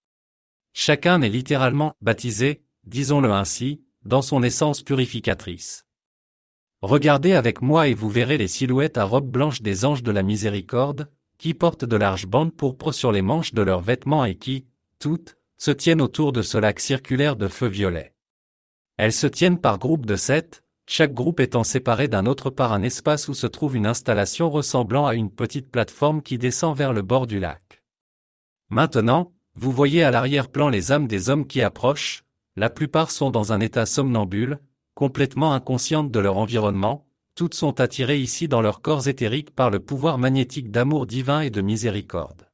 Chacun est littéralement baptisé, disons-le ainsi, dans son essence purificatrice. Regardez avec moi et vous verrez les silhouettes à robe blanche des anges de la miséricorde, qui portent de larges bandes pourpres sur les manches de leurs vêtements et qui, toutes, se tiennent autour de ce lac circulaire de feu violet. Elles se tiennent par groupes de sept, chaque groupe étant séparé d'un autre par un espace où se trouve une installation ressemblant à une petite plateforme qui descend vers le bord du lac. Maintenant, vous voyez à l'arrière-plan les âmes des hommes qui approchent, la plupart sont dans un état somnambule, complètement inconscientes de leur environnement, toutes sont attirées ici dans leurs corps éthériques par le pouvoir magnétique d'amour divin et de miséricorde.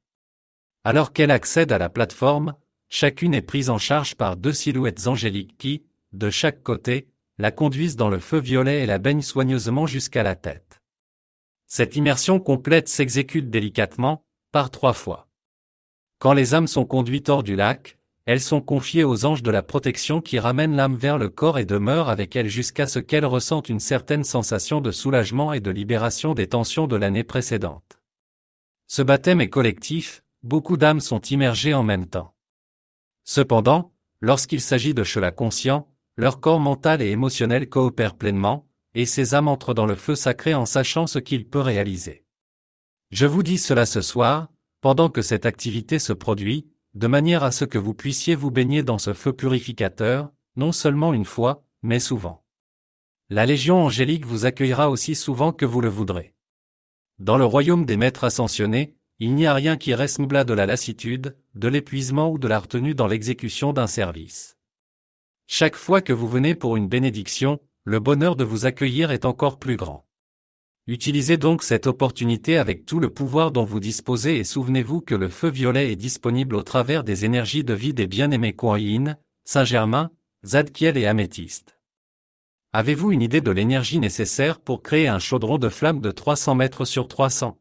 Alors qu'elles accèdent à la plateforme, chacune est prise en charge par deux silhouettes angéliques qui, de chaque côté, la conduisent dans le feu violet et la baignent soigneusement jusqu'à la tête. Cette immersion complète s'exécute délicatement, par trois fois. Quand les âmes sont conduites hors du lac, elles sont confiées aux anges de la protection qui ramènent l'âme vers le corps et demeurent avec elle jusqu'à ce qu'elle ressente une certaine sensation de soulagement et de libération des tensions de l'année précédente. Ce baptême est collectif, beaucoup d'âmes sont immergées en même temps. Cependant, lorsqu'il s'agit de cela conscient, leur corps mental et émotionnel coopèrent pleinement, et ces âmes entrent dans le feu sacré en sachant ce qu'il peut réaliser. Je vous dis cela ce soir, pendant que cette activité se produit, de manière à ce que vous puissiez vous baigner dans ce feu purificateur, non seulement une fois, mais souvent. La Légion angélique vous accueillera aussi souvent que vous le voudrez. Dans le royaume des maîtres ascensionnés, il n'y a rien qui ressemble à de la lassitude, de l'épuisement ou de la retenue dans l'exécution d'un service. Chaque fois que vous venez pour une bénédiction, le bonheur de vous accueillir est encore plus grand. Utilisez donc cette opportunité avec tout le pouvoir dont vous disposez et souvenez-vous que le feu violet est disponible au travers des énergies de vie des bien-aimés Kuan Saint-Germain, Zadkiel et Améthyste. Avez-vous une idée de l'énergie nécessaire pour créer un chaudron de flamme de 300 mètres sur 300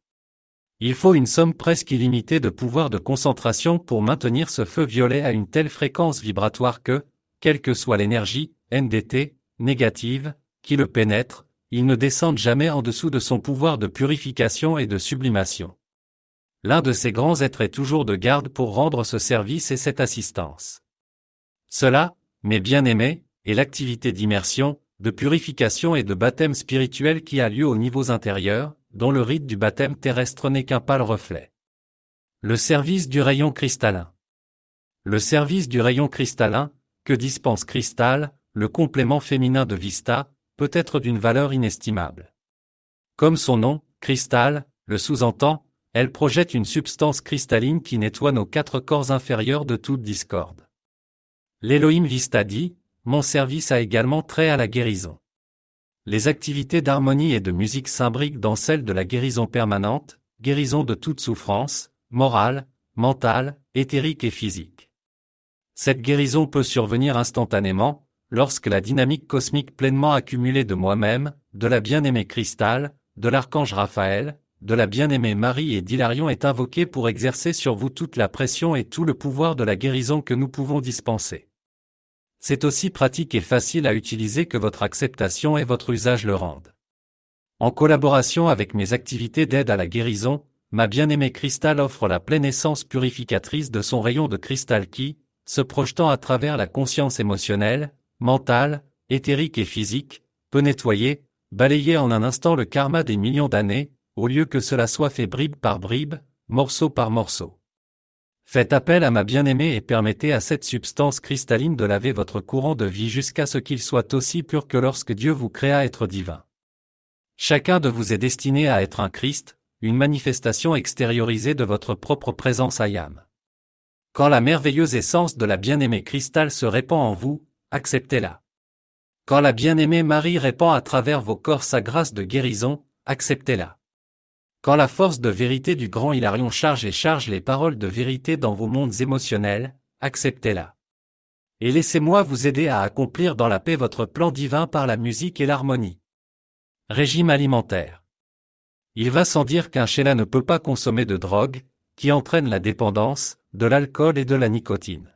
Il faut une somme presque illimitée de pouvoir de concentration pour maintenir ce feu violet à une telle fréquence vibratoire que, quelle que soit l'énergie, NDT, négative, qui le pénètre, il ne descendent jamais en dessous de son pouvoir de purification et de sublimation. L'un de ces grands êtres est toujours de garde pour rendre ce service et cette assistance. Cela, mes bien-aimés, est l'activité d'immersion, de purification et de baptême spirituel qui a lieu aux niveaux intérieurs, dont le rite du baptême terrestre n'est qu'un pâle reflet. Le service du rayon cristallin. Le service du rayon cristallin, que dispense Cristal, le complément féminin de Vista, peut être d'une valeur inestimable. Comme son nom, cristal, le sous-entend, elle projette une substance cristalline qui nettoie nos quatre corps inférieurs de toute discorde. L'Elohim Vista dit, mon service a également trait à la guérison. Les activités d'harmonie et de musique s'imbriquent dans celles de la guérison permanente, guérison de toute souffrance, morale, mentale, éthérique et physique. Cette guérison peut survenir instantanément, lorsque la dynamique cosmique pleinement accumulée de moi-même, de la bien-aimée Cristal, de l'archange Raphaël, de la bien-aimée Marie et d'Hilarion est invoquée pour exercer sur vous toute la pression et tout le pouvoir de la guérison que nous pouvons dispenser. C'est aussi pratique et facile à utiliser que votre acceptation et votre usage le rendent. En collaboration avec mes activités d'aide à la guérison, ma bien-aimée cristal offre la pleine essence purificatrice de son rayon de cristal qui, se projetant à travers la conscience émotionnelle, mentale, éthérique et physique, peut nettoyer, balayer en un instant le karma des millions d'années, au lieu que cela soit fait bribe par bribe, morceau par morceau. Faites appel à ma bien-aimée et permettez à cette substance cristalline de laver votre courant de vie jusqu'à ce qu'il soit aussi pur que lorsque Dieu vous créa être divin. Chacun de vous est destiné à être un Christ, une manifestation extériorisée de votre propre présence Ayam. Quand la merveilleuse essence de la bien-aimée cristal se répand en vous, acceptez-la. Quand la bien-aimée Marie répand à travers vos corps sa grâce de guérison, acceptez-la. Quand la force de vérité du grand Hilarion charge et charge les paroles de vérité dans vos mondes émotionnels, acceptez-la. Et laissez-moi vous aider à accomplir dans la paix votre plan divin par la musique et l'harmonie. Régime alimentaire. Il va sans dire qu'un Sheila ne peut pas consommer de drogue, qui entraîne la dépendance, de l'alcool et de la nicotine.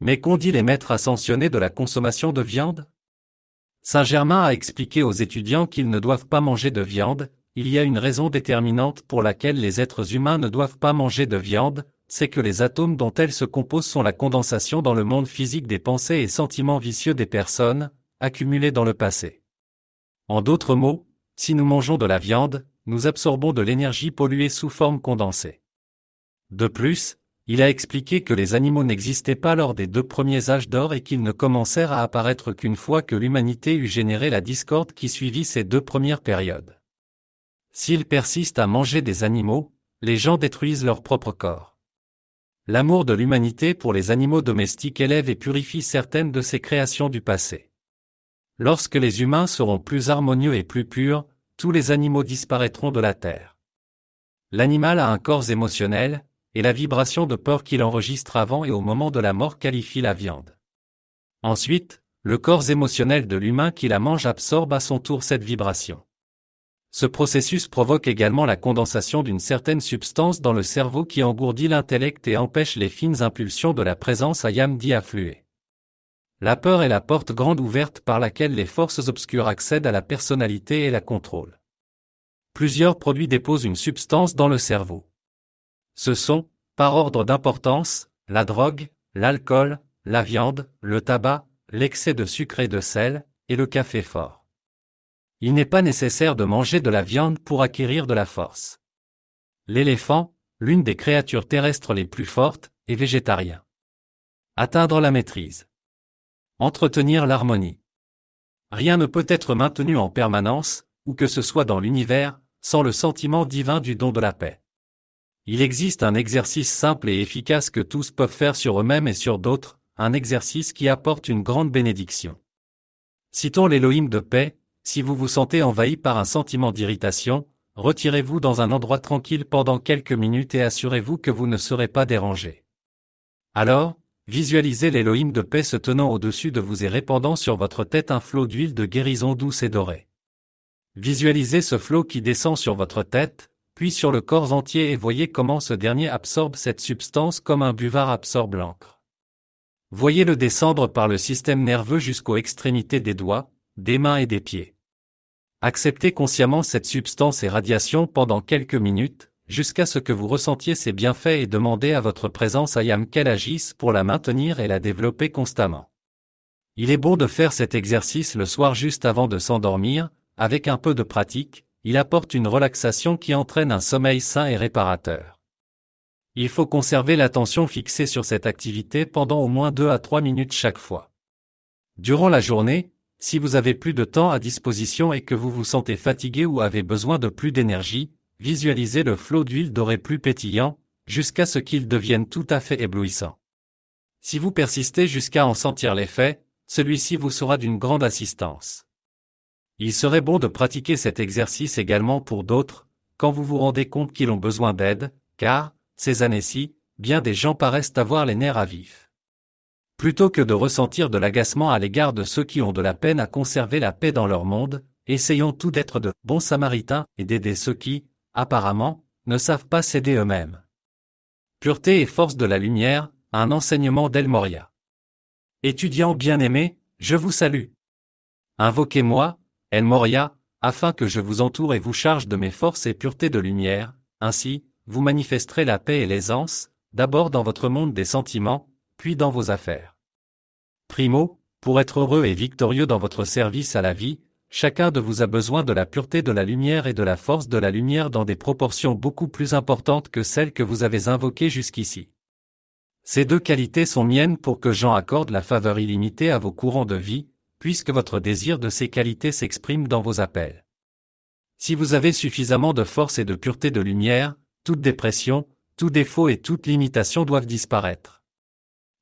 Mais qu'ont dit les maîtres ascensionnés de la consommation de viande? Saint Germain a expliqué aux étudiants qu'ils ne doivent pas manger de viande, il y a une raison déterminante pour laquelle les êtres humains ne doivent pas manger de viande, c'est que les atomes dont elles se composent sont la condensation dans le monde physique des pensées et sentiments vicieux des personnes, accumulés dans le passé. En d'autres mots, si nous mangeons de la viande, nous absorbons de l'énergie polluée sous forme condensée. De plus, il a expliqué que les animaux n'existaient pas lors des deux premiers âges d'or et qu'ils ne commencèrent à apparaître qu'une fois que l'humanité eut généré la discorde qui suivit ces deux premières périodes. S'ils persistent à manger des animaux, les gens détruisent leur propre corps. L'amour de l'humanité pour les animaux domestiques élève et purifie certaines de ces créations du passé. Lorsque les humains seront plus harmonieux et plus purs, tous les animaux disparaîtront de la Terre. L'animal a un corps émotionnel, et la vibration de peur qu'il enregistre avant et au moment de la mort qualifie la viande. Ensuite, le corps émotionnel de l'humain qui la mange absorbe à son tour cette vibration. Ce processus provoque également la condensation d'une certaine substance dans le cerveau qui engourdit l'intellect et empêche les fines impulsions de la présence ayam d'y affluer. La peur est la porte grande ouverte par laquelle les forces obscures accèdent à la personnalité et la contrôlent. Plusieurs produits déposent une substance dans le cerveau. Ce sont, par ordre d'importance, la drogue, l'alcool, la viande, le tabac, l'excès de sucre et de sel, et le café fort. Il n'est pas nécessaire de manger de la viande pour acquérir de la force. L'éléphant, l'une des créatures terrestres les plus fortes, est végétarien. Atteindre la maîtrise. Entretenir l'harmonie. Rien ne peut être maintenu en permanence, ou que ce soit dans l'univers, sans le sentiment divin du don de la paix. Il existe un exercice simple et efficace que tous peuvent faire sur eux-mêmes et sur d'autres, un exercice qui apporte une grande bénédiction. Citons l'Élohim de paix, si vous vous sentez envahi par un sentiment d'irritation, retirez-vous dans un endroit tranquille pendant quelques minutes et assurez-vous que vous ne serez pas dérangé. Alors, Visualisez l'Élohim de paix se tenant au-dessus de vous et répandant sur votre tête un flot d'huile de guérison douce et dorée. Visualisez ce flot qui descend sur votre tête, puis sur le corps entier et voyez comment ce dernier absorbe cette substance comme un buvard absorbe l'encre. Voyez-le descendre par le système nerveux jusqu'aux extrémités des doigts, des mains et des pieds. Acceptez consciemment cette substance et radiation pendant quelques minutes, jusqu'à ce que vous ressentiez ses bienfaits et demandez à votre présence Ayam qu'elle agisse pour la maintenir et la développer constamment. Il est bon de faire cet exercice le soir juste avant de s'endormir, avec un peu de pratique, il apporte une relaxation qui entraîne un sommeil sain et réparateur. Il faut conserver l'attention fixée sur cette activité pendant au moins 2 à 3 minutes chaque fois. Durant la journée, si vous avez plus de temps à disposition et que vous vous sentez fatigué ou avez besoin de plus d'énergie, visualisez le flot d'huile dorée plus pétillant, jusqu'à ce qu'il devienne tout à fait éblouissant. Si vous persistez jusqu'à en sentir l'effet, celui-ci vous sera d'une grande assistance. Il serait bon de pratiquer cet exercice également pour d'autres, quand vous vous rendez compte qu'ils ont besoin d'aide, car, ces années-ci, bien des gens paraissent avoir les nerfs à vif. Plutôt que de ressentir de l'agacement à l'égard de ceux qui ont de la peine à conserver la paix dans leur monde, essayons tout d'être de bons samaritains et d'aider ceux qui, apparemment, ne savent pas céder eux-mêmes. Pureté et force de la lumière, un enseignement d'El Moria. Étudiants bien-aimés, je vous salue. Invoquez-moi, El Moria, afin que je vous entoure et vous charge de mes forces et pureté de lumière, ainsi, vous manifesterez la paix et l'aisance, d'abord dans votre monde des sentiments, puis dans vos affaires. Primo, pour être heureux et victorieux dans votre service à la vie, chacun de vous a besoin de la pureté de la lumière et de la force de la lumière dans des proportions beaucoup plus importantes que celles que vous avez invoquées jusqu'ici. Ces deux qualités sont miennes pour que Jean accorde la faveur illimitée à vos courants de vie, puisque votre désir de ces qualités s'exprime dans vos appels. Si vous avez suffisamment de force et de pureté de lumière, toute dépression, tout défaut et toute limitation doivent disparaître.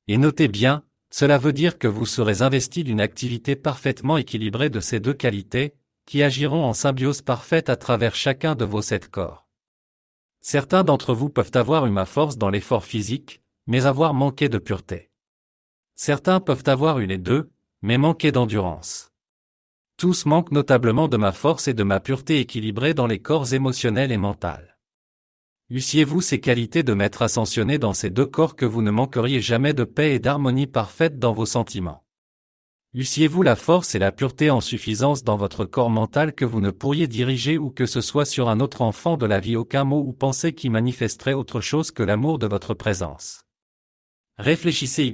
Et notez bien, cela veut dire que vous serez investi d'une activité parfaitement équilibrée de ces deux qualités, qui agiront en symbiose parfaite à travers chacun de vos sept corps. Certains d'entre vous peuvent avoir eu ma force dans l'effort physique, mais avoir manqué de pureté. Certains peuvent avoir eu les deux, mais manquer d'endurance. Tous manquent notablement de ma force et de ma pureté équilibrée dans les corps émotionnels et mentaux. Eussiez-vous ces qualités de maître ascensionné dans ces deux corps que vous ne manqueriez jamais de paix et d'harmonie parfaite dans vos sentiments? Eussiez-vous la force et la pureté en suffisance dans votre corps mental que vous ne pourriez diriger ou que ce soit sur un autre enfant de la vie aucun mot ou pensée qui manifesterait autre chose que l'amour de votre présence? Réfléchissez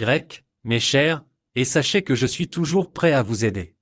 mes chers, et sachez que je suis toujours prêt à vous aider.